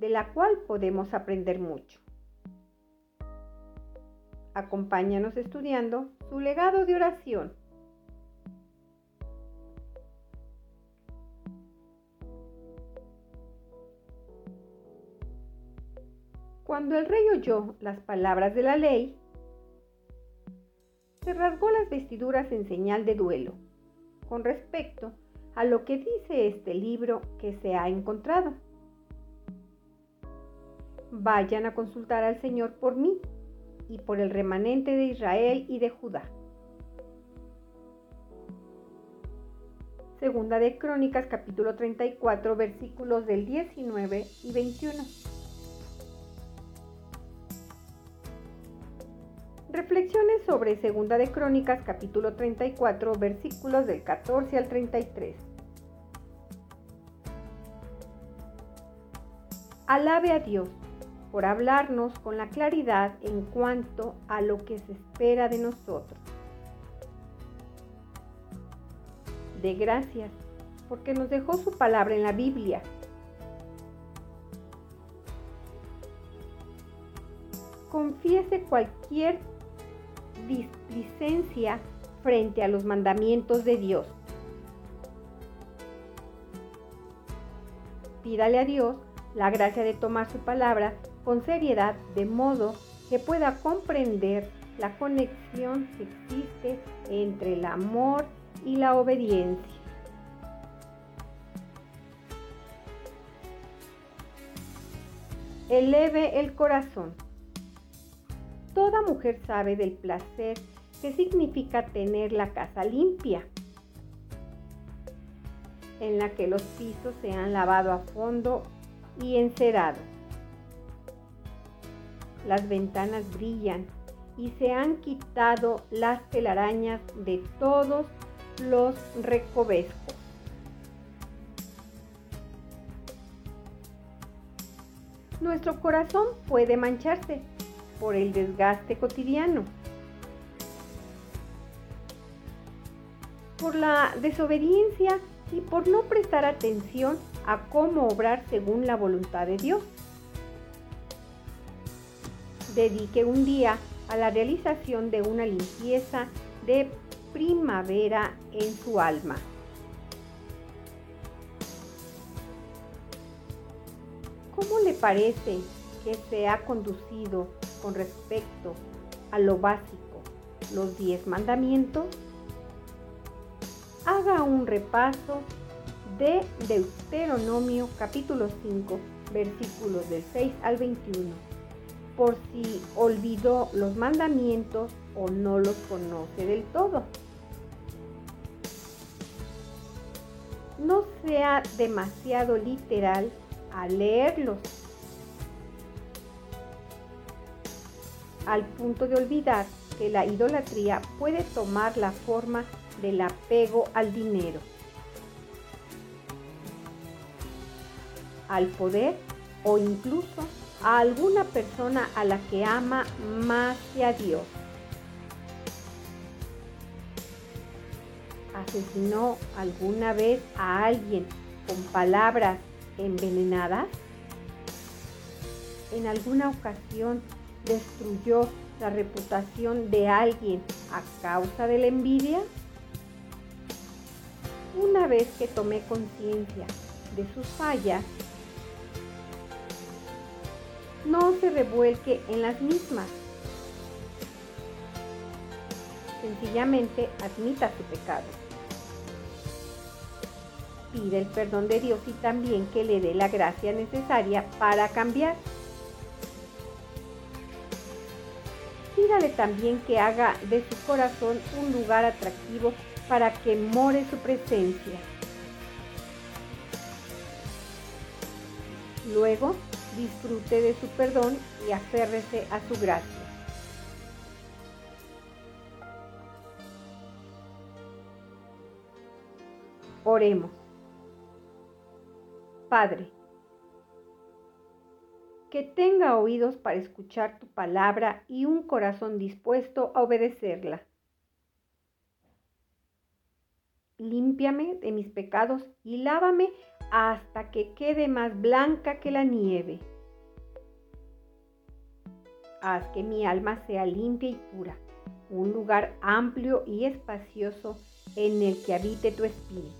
de la cual podemos aprender mucho. Acompáñanos estudiando su legado de oración. Cuando el rey oyó las palabras de la ley, se rasgó las vestiduras en señal de duelo con respecto a lo que dice este libro que se ha encontrado vayan a consultar al Señor por mí y por el remanente de Israel y de Judá. Segunda de Crónicas capítulo 34 versículos del 19 y 21. Reflexiones sobre Segunda de Crónicas capítulo 34 versículos del 14 al 33. Alabe a Dios por hablarnos con la claridad en cuanto a lo que se espera de nosotros. De gracias, porque nos dejó su palabra en la Biblia. Confiese cualquier displicencia frente a los mandamientos de Dios. Pídale a Dios la gracia de tomar su palabra con seriedad de modo que pueda comprender la conexión que existe entre el amor y la obediencia. Eleve el corazón. Toda mujer sabe del placer que significa tener la casa limpia, en la que los pisos se han lavado a fondo y encerado las ventanas brillan y se han quitado las telarañas de todos los recovescos. Nuestro corazón puede mancharse por el desgaste cotidiano, por la desobediencia y por no prestar atención a cómo obrar según la voluntad de Dios dedique un día a la realización de una limpieza de primavera en su alma. ¿Cómo le parece que se ha conducido con respecto a lo básico, los diez mandamientos? Haga un repaso de Deuteronomio capítulo 5, versículos del 6 al 21 por si olvidó los mandamientos o no los conoce del todo. No sea demasiado literal al leerlos, al punto de olvidar que la idolatría puede tomar la forma del apego al dinero, al poder o incluso a alguna persona a la que ama más que a Dios. ¿Asesinó alguna vez a alguien con palabras envenenadas? ¿En alguna ocasión destruyó la reputación de alguien a causa de la envidia? Una vez que tomé conciencia de sus fallas, no se revuelque en las mismas. Sencillamente admita su pecado. Pide el perdón de Dios y también que le dé la gracia necesaria para cambiar. Pídale también que haga de su corazón un lugar atractivo para que more su presencia. Luego, disfrute de su perdón y aférrese a su gracia. Oremos. Padre, que tenga oídos para escuchar tu palabra y un corazón dispuesto a obedecerla. Límpiame de mis pecados y lávame hasta que quede más blanca que la nieve. Haz que mi alma sea limpia y pura, un lugar amplio y espacioso en el que habite tu espíritu.